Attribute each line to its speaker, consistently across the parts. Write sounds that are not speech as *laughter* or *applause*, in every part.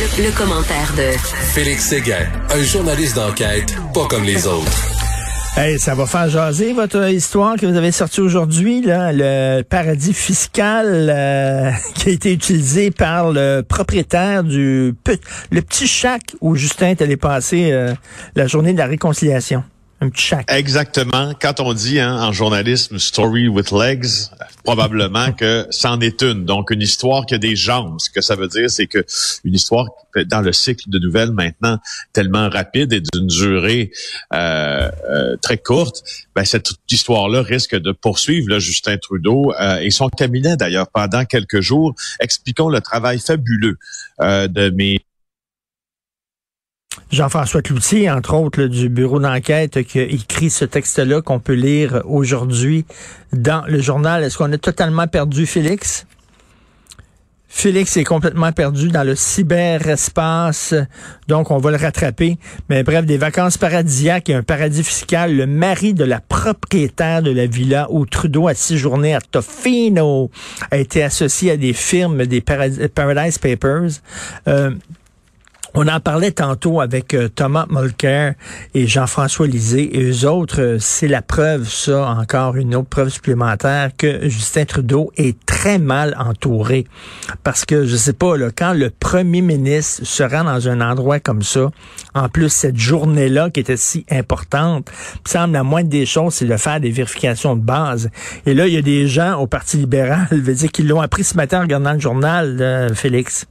Speaker 1: Le, le commentaire de
Speaker 2: Félix Séguin, un journaliste d'enquête pas comme les autres.
Speaker 3: Hey, ça va faire jaser votre histoire que vous avez sortie aujourd'hui, là, le paradis fiscal euh, *laughs* qui a été utilisé par le propriétaire du le petit chac où Justin est allé passer euh, la journée de la réconciliation. Un petit chac.
Speaker 4: Exactement. Quand on dit hein, en journalisme story with legs, probablement *laughs* que c'en est une. Donc une histoire qui a des jambes. Ce que ça veut dire, c'est que une histoire dans le cycle de nouvelles maintenant tellement rapide et d'une durée euh, euh, très courte, ben, cette histoire-là risque de poursuivre là, Justin Trudeau euh, et son cabinet d'ailleurs pendant quelques jours. Expliquons le travail fabuleux euh, de mes
Speaker 3: Jean-François Cloutier, entre autres, du bureau d'enquête, qui écrit ce texte-là qu'on peut lire aujourd'hui dans le journal. Est-ce qu'on a totalement perdu Félix? Félix est complètement perdu dans le cyberespace, donc on va le rattraper. Mais bref, des vacances paradisiaques et un paradis fiscal. Le mari de la propriétaire de la villa où Trudeau a séjourné à Tofino a été associé à des firmes des Paradis- Paradise Papers. Euh, on en parlait tantôt avec euh, Thomas Mulcair et Jean-François Lisée. Et eux autres, euh, c'est la preuve, ça, encore une autre preuve supplémentaire, que Justin Trudeau est très mal entouré. Parce que, je sais pas, là, quand le premier ministre se rend dans un endroit comme ça, en plus, cette journée-là qui était si importante, il semble la moindre des choses, c'est de faire des vérifications de base. Et là, il y a des gens au Parti libéral, *laughs* je veux dire, qui l'ont appris ce matin en regardant le journal, euh, Félix.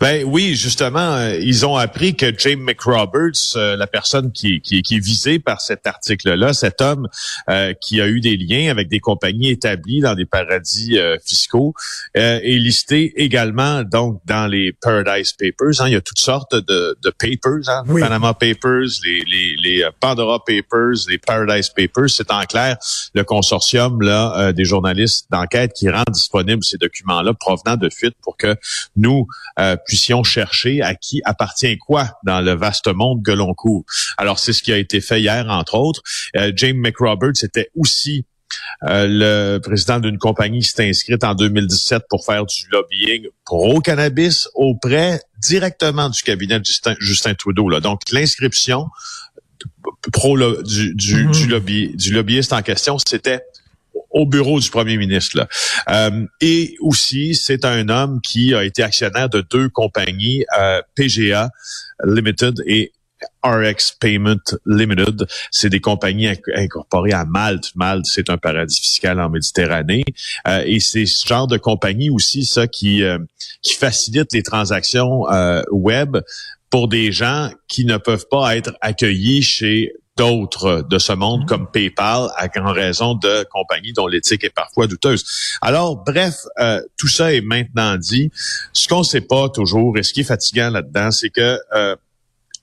Speaker 4: Ben oui, justement, euh, ils ont appris que James McRoberts, euh, la personne qui, qui, qui est visée par cet article-là, cet homme euh, qui a eu des liens avec des compagnies établies dans des paradis euh, fiscaux, euh, est listé également donc dans les Paradise Papers. hein. Il y a toutes sortes de, de papers, hein,
Speaker 3: Oui.
Speaker 4: Panama Papers, les, les, les Pandora Papers, les Paradise Papers. C'est en clair le consortium là euh, des journalistes d'enquête qui rend disponibles ces documents-là provenant de fuites pour que nous euh, puissions chercher à qui appartient quoi dans le vaste monde que l'on couvre. Alors, c'est ce qui a été fait hier, entre autres. Euh, James McRoberts était aussi euh, le président d'une compagnie qui s'est inscrite en 2017 pour faire du lobbying pro-cannabis auprès directement du cabinet de Justin, Justin Trudeau. Là. Donc, l'inscription pro du, du,
Speaker 3: Mhm.
Speaker 4: du, lobby, du lobbyiste en question, c'était au bureau du premier ministre. Là. Euh, et aussi, c'est un homme qui a été actionnaire de deux compagnies, euh, PGA Limited et RX Payment Limited. C'est des compagnies inc- incorporées à Malte. Malte, c'est un paradis fiscal en Méditerranée. Euh, et c'est ce genre de compagnie aussi, ça, qui, euh, qui facilite les transactions euh, web pour des gens qui ne peuvent pas être accueillis chez d'autres de ce monde comme PayPal à en raison de compagnies dont l'éthique est parfois douteuse. Alors, bref, euh, tout ça est maintenant dit. Ce qu'on ne sait pas toujours, et ce qui est fatigant là-dedans, c'est que euh,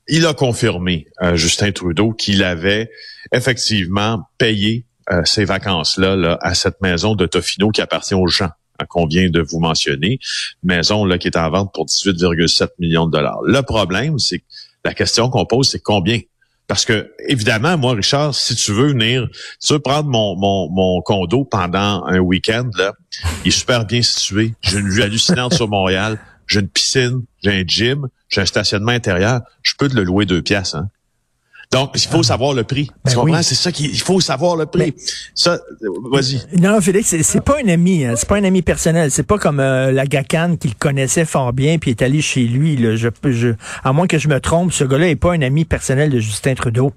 Speaker 4: il a confirmé, euh, Justin Trudeau, qu'il avait effectivement payé euh, ces vacances-là là, à cette maison de Tofino qui appartient aux gens hein, qu'on vient de vous mentionner, maison là qui est en vente pour 18,7 millions de dollars. Le problème, c'est que la question qu'on pose, c'est combien? Parce que, évidemment, moi, Richard, si tu veux venir, tu veux prendre mon, mon, mon condo pendant un week-end, là, il est super bien situé. J'ai une vue hallucinante *laughs* sur Montréal. J'ai une piscine, j'ai un gym, j'ai un stationnement intérieur. Je peux te le louer deux pièces, hein. Donc, il faut savoir le prix.
Speaker 3: Ben
Speaker 4: tu comprends?
Speaker 3: oui.
Speaker 4: C'est ça qu'il il faut savoir le prix. Ça, euh, vas-y.
Speaker 3: Non, Félix, c'est- pas un ami, hein. c'est pas un ami personnel. C'est pas comme euh, la Gacan qui le connaissait fort bien puis est allé chez lui. Là. Je, je, à moins que je me trompe, ce gars-là est pas un ami personnel de Justin Trudeau.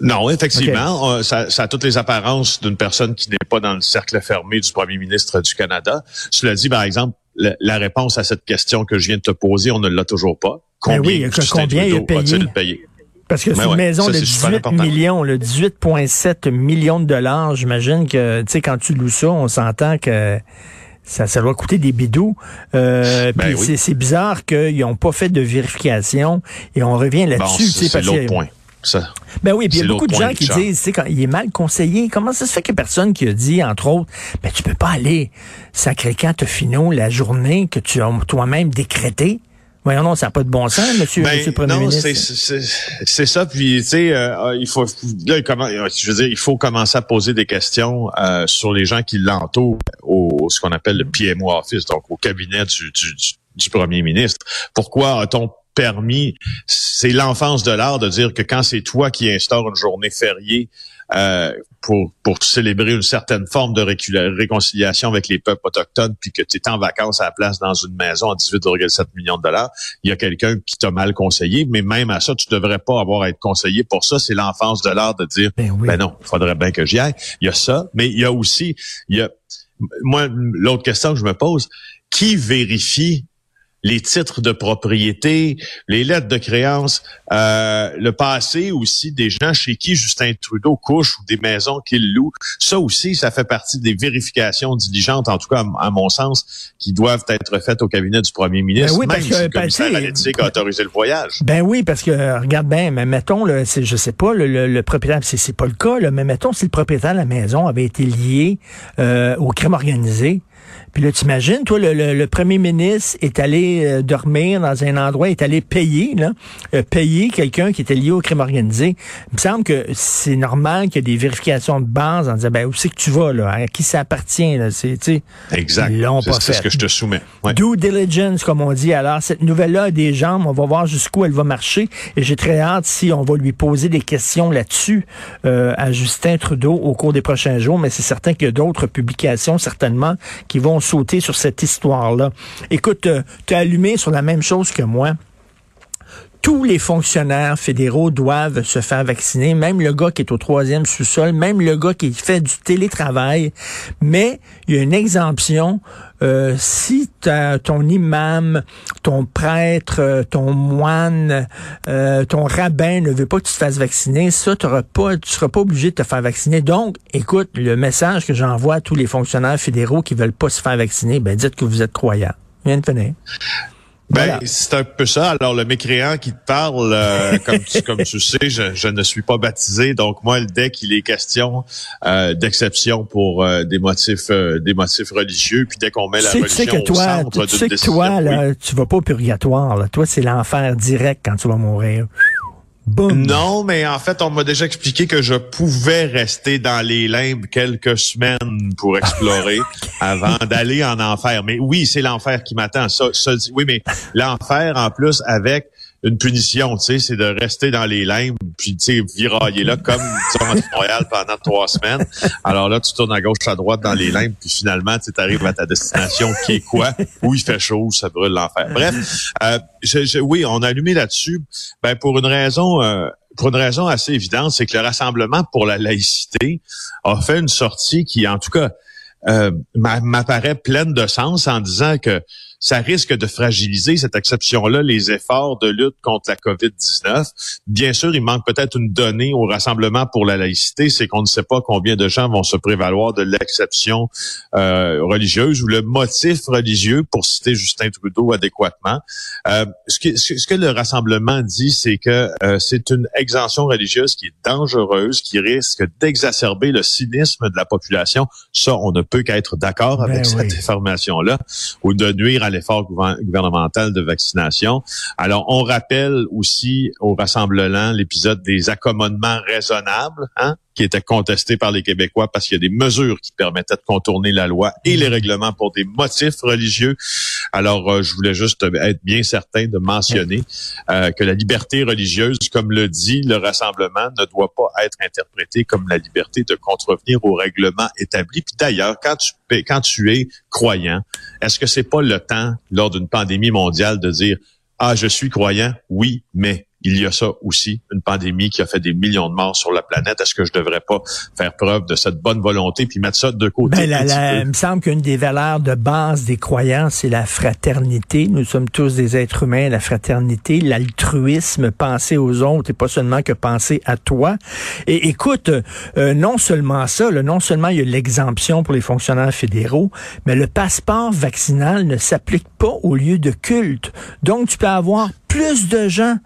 Speaker 4: Non, effectivement, euh, ça, ça a toutes les apparences d'une personne qui n'est pas dans le cercle fermé du premier ministre du Canada. Cela dit, par exemple, le- la réponse à cette question que je viens de te poser, on ne l'a toujours pas.
Speaker 3: Ben
Speaker 4: Combien,
Speaker 3: oui,
Speaker 4: Justin
Speaker 3: combien
Speaker 4: Trudeau a-t-il
Speaker 3: payé? Parce que
Speaker 4: Ben
Speaker 3: c'est une
Speaker 4: ouais,
Speaker 3: maison
Speaker 4: ça,
Speaker 3: de
Speaker 4: c'est super
Speaker 3: 18
Speaker 4: important.
Speaker 3: millions, le 18,7 millions de dollars. J'imagine que, tu sais, quand tu loues ça, on s'entend que Ça, ça doit coûter des bidous. Euh,
Speaker 4: Ben oui.
Speaker 3: c'est- bizarre qu'ils n'ont pas fait de vérification et on revient
Speaker 4: Bon,
Speaker 3: là-dessus. sais,
Speaker 4: c'est l'autre point. Ça.
Speaker 3: Ben oui, puis il y a beaucoup de gens qui
Speaker 4: Richard.
Speaker 3: disent, tu sais, quand il est mal conseillé, comment ça se fait qu'il y a personne qui a dit, entre autres, ben tu peux pas aller te finot la journée que tu as toi-même décrété? Voyons non, ça n'a pas de bon sens, monsieur,
Speaker 4: Ben,
Speaker 3: monsieur le Premier
Speaker 4: non,
Speaker 3: ministre.
Speaker 4: c'est ça. Puis tu sais, euh, il faut là, il commen- euh, je veux dire, il faut commencer à poser des questions euh, sur les gens qui l'entourent au ce qu'on appelle le PMO office, donc au cabinet du, du, du- du premier ministre. Pourquoi a-t-on permis C'est l'enfance de l'art de dire que quand c'est toi qui instaure une journée fériée euh, pour pour célébrer une certaine forme de réconciliation avec les peuples autochtones, puis que tu es en vacances à la place dans une maison à 18,7 millions de dollars, il y a quelqu'un qui t'a mal conseillé, mais même à ça, tu devrais pas avoir à être conseillé pour ça. C'est l'enfance de l'art de dire,
Speaker 3: Ben oui.
Speaker 4: ben non, il faudrait bien que j'y aille. Il y a ça, mais il y a aussi, il y a, moi, l'autre question que je me pose, qui vérifie les titres de propriété, les lettres de créance, euh, le passé aussi des gens chez qui Justin Trudeau couche ou des maisons qu'il loue. Ça aussi, ça fait partie des vérifications diligentes, en tout cas à, à mon sens, qui doivent être faites au cabinet du premier ministre,
Speaker 3: Ben oui, parce que,
Speaker 4: si le
Speaker 3: ben,
Speaker 4: commissaire à a autorisé le voyage.
Speaker 3: Ben oui, parce que regarde bien, mais mettons, là, c'est, je sais pas, le, le- le propriétaire, c'est, c'est pas le cas, là, mais mettons si le propriétaire de la maison avait été lié euh, au crime organisé. Puis là, t'imagines, toi, le, le- le premier ministre est allé euh, dormir dans un endroit, est allé payer, là, euh, payer quelqu'un qui était lié au crime organisé. Il me semble que c'est normal qu'il y ait des vérifications de base en disant, ben, où c'est que tu vas, là, à qui ça appartient, là, c'est, tu sais.
Speaker 4: Exact.
Speaker 3: Ils l'ont
Speaker 4: C'est ce que je te soumets. Ouais.
Speaker 3: Due diligence, comme on dit. Alors, cette nouvelle-là a des jambes. On va voir jusqu'où elle va marcher. Et j'ai très hâte si on va lui poser des questions là-dessus euh, à Justin Trudeau au cours des prochains jours. Mais c'est certain qu'il y a d'autres publications, certainement, qui vont sauter sur cette histoire-là. Écoute, tu as allumé sur la même chose que moi tous les fonctionnaires fédéraux doivent se faire vacciner, même le gars qui est au troisième sous-sol, même le gars qui fait du télétravail. Mais il y a une exemption. Euh, si ton imam, ton prêtre, euh, ton moine, euh, ton rabbin ne veut pas que tu te fasses vacciner, ça, pas, tu seras pas obligé de te faire vacciner. Donc, écoute, le message que j'envoie à tous les fonctionnaires fédéraux qui veulent pas se faire vacciner, ben dites que vous êtes croyants. Viens de finir.
Speaker 4: Ben,
Speaker 3: Voilà.
Speaker 4: c'est un peu ça. Alors, le mécréant qui te parle, euh, *laughs* comme, tu, comme tu sais, je, je ne suis pas baptisé. Donc, moi, dès qu'il est question euh, d'exception pour euh, des motifs euh, des motifs religieux, puis dès qu'on met
Speaker 3: Tu
Speaker 4: la
Speaker 3: sais, tu
Speaker 4: religion
Speaker 3: sais que
Speaker 4: au
Speaker 3: toi,
Speaker 4: centre
Speaker 3: tu sais que
Speaker 4: décision,
Speaker 3: toi,
Speaker 4: oui.
Speaker 3: tu vas pas au purgatoire. Là. Toi, c'est l'enfer direct quand tu vas mourir.
Speaker 4: Non, mais en fait, on m'a déjà expliqué que je pouvais rester dans les limbes quelques semaines pour explorer *laughs* avant d'aller en enfer. Mais oui, c'est l'enfer qui m'attend. Ça, ça dit- oui, mais l'enfer en plus avec une punition, tu sais, c'est de rester dans les limbes puis tu sais virailler là comme à Montréal pendant trois semaines. Alors là, tu tournes à gauche à droite dans les limbes puis finalement tu arrives à ta destination qui est quoi Où il fait chaud, ça brûle l'enfer. Bref, euh, je- je- oui, on a allumé là-dessus. Ben pour une raison. euh, pour une raison assez évidente, c'est que le Rassemblement pour la laïcité a fait une sortie qui, en tout cas, euh, m'a- m'apparaît pleine de sens en disant que ça risque de fragiliser cette exception-là, les efforts de lutte contre la COVID-19. Bien sûr, il manque peut-être une donnée au Rassemblement pour la laïcité, c'est qu'on ne sait pas combien de gens vont se prévaloir de l'exception euh, religieuse ou le motif religieux, pour citer Justin Trudeau adéquatement. Euh, ce, que, ce que le Rassemblement dit, c'est que euh, c'est une exemption religieuse qui est dangereuse, qui risque d'exacerber le cynisme de la population. Ça, on ne peut qu'être d'accord
Speaker 3: Ben
Speaker 4: avec
Speaker 3: oui.
Speaker 4: cette information-là, ou de nuire à l'effort gouver- gouvernemental de vaccination. Alors, on rappelle aussi au Rassemblement l'épisode des accommodements raisonnables, hein, qui était contesté par les Québécois parce qu'il y a des mesures qui permettaient de contourner la loi et les règlements pour des motifs religieux. Alors, euh, je voulais juste être bien certain de mentionner euh, que la liberté religieuse, comme le dit le Rassemblement, ne doit pas être interprétée comme la liberté de contrevenir aux règlements établis. Puis d'ailleurs, quand tu, quand tu es croyant, est-ce que c'est pas le temps, lors d'une pandémie mondiale, de dire ah, je suis croyant, oui, mais il y a ça aussi, une pandémie qui a fait des millions de morts sur la planète. Est-ce que je devrais pas faire preuve de cette bonne volonté puis mettre ça de côté?
Speaker 3: Ben, la, la, il me semble qu'une des valeurs de base des croyants, c'est la fraternité. Nous sommes tous des êtres humains, la fraternité, l'altruisme, penser aux autres et pas seulement que penser à toi. Et écoute, euh, non seulement ça, là, non seulement il y a l'exemption pour les fonctionnaires fédéraux, mais le passeport vaccinal ne s'applique pas au lieu de culte. Donc, tu peux avoir plus de gens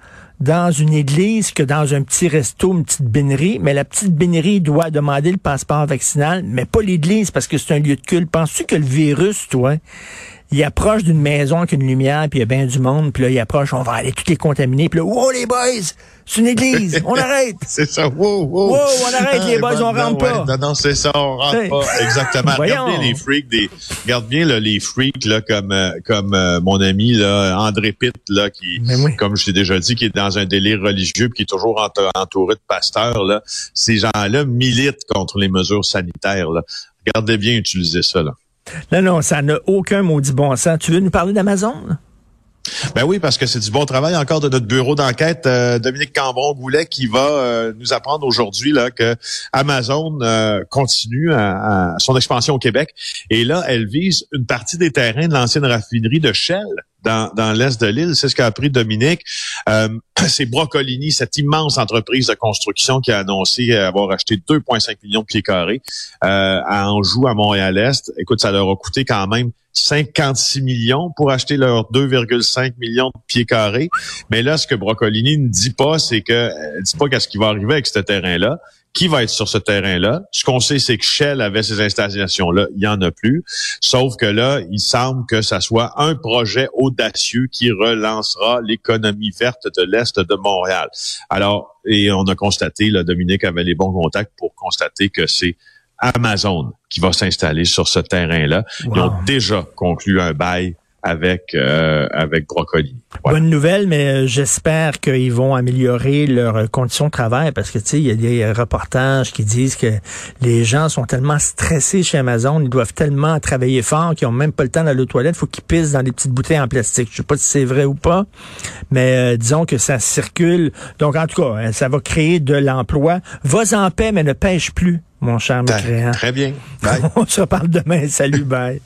Speaker 3: dans une église que dans un petit resto, une petite bénérie, mais la petite bénérie doit demander le passeport vaccinal, mais pas l'église parce que c'est un lieu de culte. Penses-tu que le virus, toi, il approche d'une maison avec une lumière, puis il y a bien du monde, puis là, il approche, on va aller toutes les contaminer, puis là, wow, les boys, c'est une église, on *laughs* arrête.
Speaker 4: c'est ça, wow, wow.
Speaker 3: Wow, on arrête, les boys, on rentre pas.
Speaker 4: Non, non, c'est ça, on rentre pas. Exactement. Regardez les freaks, des, regarde bien là, les freaks, là, comme, euh, comme euh, mon ami, là, André Pitt, là, qui, oui. comme je t'ai déjà dit, qui est dans un délire religieux, puis qui est toujours entouré de pasteurs, là. Ces gens-là militent contre les mesures sanitaires, là. Regardez bien utiliser ça, là.
Speaker 3: Non, non, ça n'a aucun maudit bon sens. Tu veux nous parler d'Amazon?
Speaker 4: Ben oui, parce que c'est du bon travail encore de notre bureau d'enquête, euh, Dominique Cambron-Goulet, qui va euh, nous apprendre aujourd'hui là que Amazon euh, continue à son expansion au Québec. Et là, elle vise une partie des terrains de l'ancienne raffinerie de Shell dans, l'est de l'île. C'est ce qu'a appris Dominique. Euh, *clears throat* c'est Brocolini, cette immense entreprise de construction qui a annoncé avoir acheté 2,5 millions de pieds carrés euh, à Anjou, à Montréal-Est. Écoute, ça leur a coûté quand même 56 millions pour acheter leurs 2,5 millions de pieds carrés. Mais là, ce que Brocolini ne dit pas, c'est que elle dit pas qu'est-ce qui va arriver avec ce terrain-là qui va être sur ce terrain-là. Ce qu'on sait, c'est que Shell avait ces installations-là. Il y en a plus. Sauf que là, il semble que ça soit un projet audacieux qui relancera l'économie verte de l'Est de Montréal. Alors, et on a constaté, là, Dominique avait les bons contacts pour constater que c'est Amazon qui va s'installer sur ce terrain-là. Wow. Ils ont déjà conclu un bail avec euh, avec Brocoli.
Speaker 3: Voilà. Bonne nouvelle, mais euh, j'espère qu'ils vont améliorer leurs conditions de travail parce que tu sais, il y a des reportages qui disent que les gens sont tellement stressés chez Amazon, ils doivent tellement travailler fort qu'ils ont même pas le temps d'aller aux toilettes, faut qu'ils pissent dans des petites bouteilles en plastique. Je sais pas si c'est vrai ou pas, mais euh, disons que ça circule. Donc en tout cas, ça va créer de l'emploi. Va en paix, mais ne pêche plus, mon cher mécréant.
Speaker 4: Très bien. *laughs* Bye.
Speaker 3: On se reparle demain. Salut, bye.